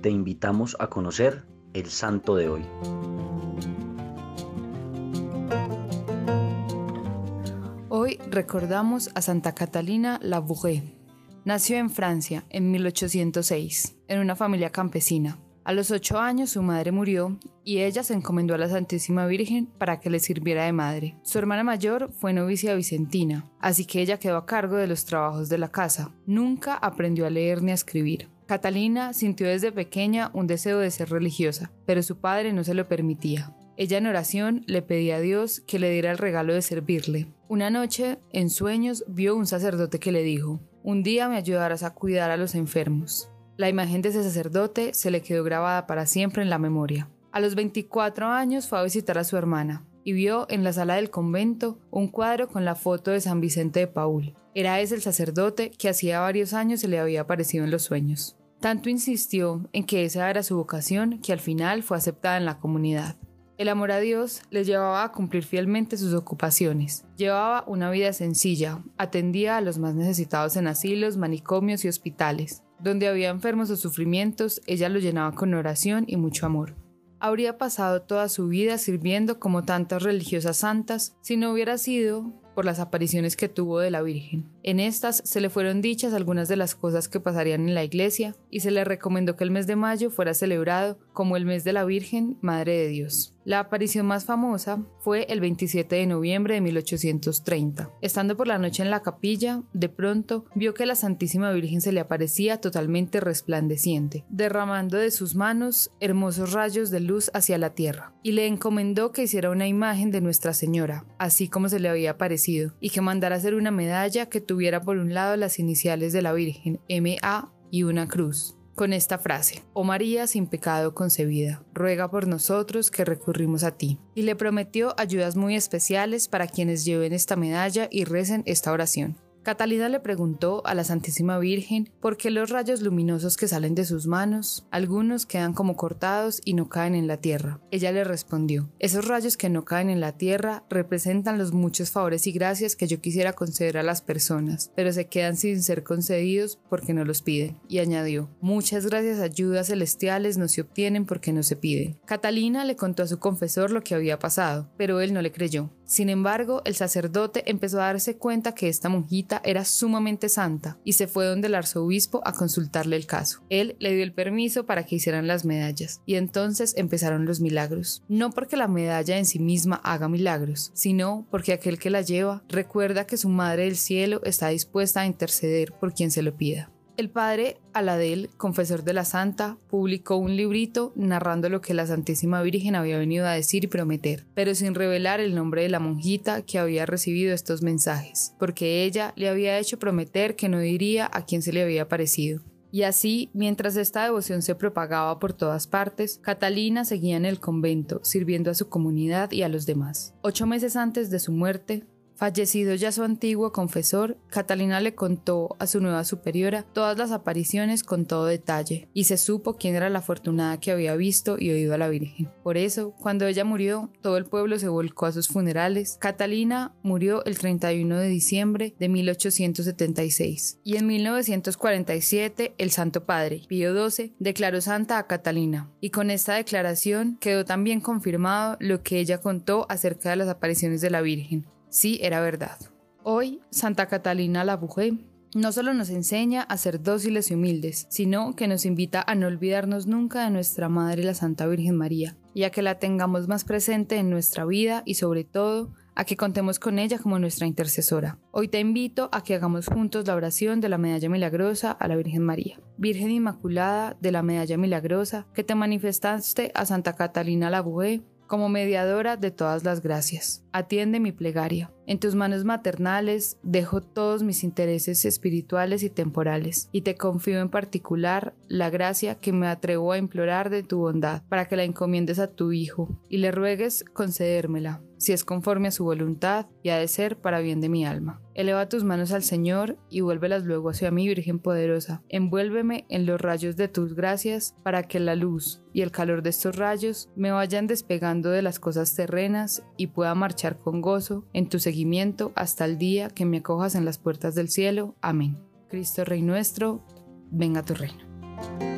te invitamos a conocer el santo de hoy. Hoy recordamos a Santa Catalina Labouré. Nació en Francia en 1806, en una familia campesina. A los ocho años su madre murió y ella se encomendó a la Santísima Virgen para que le sirviera de madre. Su hermana mayor fue novicia vicentina, así que ella quedó a cargo de los trabajos de la casa. Nunca aprendió a leer ni a escribir. Catalina sintió desde pequeña un deseo de ser religiosa, pero su padre no se lo permitía. Ella en oración le pedía a Dios que le diera el regalo de servirle. Una noche, en sueños, vio un sacerdote que le dijo, Un día me ayudarás a cuidar a los enfermos. La imagen de ese sacerdote se le quedó grabada para siempre en la memoria. A los 24 años fue a visitar a su hermana y vio en la sala del convento un cuadro con la foto de San Vicente de Paul. Era ese el sacerdote que hacía varios años se le había aparecido en los sueños. Tanto insistió en que esa era su vocación que al final fue aceptada en la comunidad. El amor a Dios les llevaba a cumplir fielmente sus ocupaciones. Llevaba una vida sencilla, atendía a los más necesitados en asilos, manicomios y hospitales. Donde había enfermos o sufrimientos, ella los llenaba con oración y mucho amor. Habría pasado toda su vida sirviendo como tantas religiosas santas si no hubiera sido por las apariciones que tuvo de la Virgen. En estas se le fueron dichas algunas de las cosas que pasarían en la iglesia y se le recomendó que el mes de mayo fuera celebrado como el mes de la Virgen, Madre de Dios. La aparición más famosa fue el 27 de noviembre de 1830. Estando por la noche en la capilla, de pronto vio que la Santísima Virgen se le aparecía totalmente resplandeciente, derramando de sus manos hermosos rayos de luz hacia la tierra, y le encomendó que hiciera una imagen de Nuestra Señora, así como se le había aparecido, y que mandara hacer una medalla que tuviera por un lado las iniciales de la Virgen, M.A. y una cruz con esta frase, Oh María sin pecado concebida, ruega por nosotros que recurrimos a ti. Y le prometió ayudas muy especiales para quienes lleven esta medalla y recen esta oración. Catalina le preguntó a la Santísima Virgen por qué los rayos luminosos que salen de sus manos, algunos quedan como cortados y no caen en la tierra. Ella le respondió, esos rayos que no caen en la tierra representan los muchos favores y gracias que yo quisiera conceder a las personas, pero se quedan sin ser concedidos porque no los piden. Y añadió, muchas gracias ayudas celestiales no se obtienen porque no se piden. Catalina le contó a su confesor lo que había pasado, pero él no le creyó. Sin embargo, el sacerdote empezó a darse cuenta que esta monjita era sumamente santa y se fue donde el arzobispo a consultarle el caso. Él le dio el permiso para que hicieran las medallas y entonces empezaron los milagros. No porque la medalla en sí misma haga milagros, sino porque aquel que la lleva recuerda que su Madre del Cielo está dispuesta a interceder por quien se lo pida. El padre Aladel, confesor de la Santa, publicó un librito narrando lo que la Santísima Virgen había venido a decir y prometer, pero sin revelar el nombre de la monjita que había recibido estos mensajes, porque ella le había hecho prometer que no diría a quién se le había parecido. Y así, mientras esta devoción se propagaba por todas partes, Catalina seguía en el convento, sirviendo a su comunidad y a los demás. Ocho meses antes de su muerte, Fallecido ya su antiguo confesor, Catalina le contó a su nueva superiora todas las apariciones con todo detalle, y se supo quién era la afortunada que había visto y oído a la Virgen. Por eso, cuando ella murió, todo el pueblo se volcó a sus funerales. Catalina murió el 31 de diciembre de 1876, y en 1947 el Santo Padre, Pío XII, declaró santa a Catalina, y con esta declaración quedó también confirmado lo que ella contó acerca de las apariciones de la Virgen Sí, era verdad. Hoy, Santa Catalina la no solo nos enseña a ser dóciles y humildes, sino que nos invita a no olvidarnos nunca de nuestra Madre la Santa Virgen María, y a que la tengamos más presente en nuestra vida y sobre todo a que contemos con ella como nuestra intercesora. Hoy te invito a que hagamos juntos la oración de la medalla milagrosa a la Virgen María. Virgen Inmaculada de la medalla milagrosa, que te manifestaste a Santa Catalina la como mediadora de todas las gracias. Atiende mi plegaria. En tus manos maternales dejo todos mis intereses espirituales y temporales, y te confío en particular la gracia que me atrevo a implorar de tu bondad, para que la encomiendes a tu Hijo, y le ruegues concedérmela, si es conforme a su voluntad y ha de ser para bien de mi alma. Eleva tus manos al Señor y vuélvelas luego hacia mí, Virgen poderosa. Envuélveme en los rayos de tus gracias para que la luz y el calor de estos rayos me vayan despegando de las cosas terrenas y pueda con gozo en tu seguimiento hasta el día que me acojas en las puertas del cielo. Amén. Cristo Rey nuestro, venga tu reino.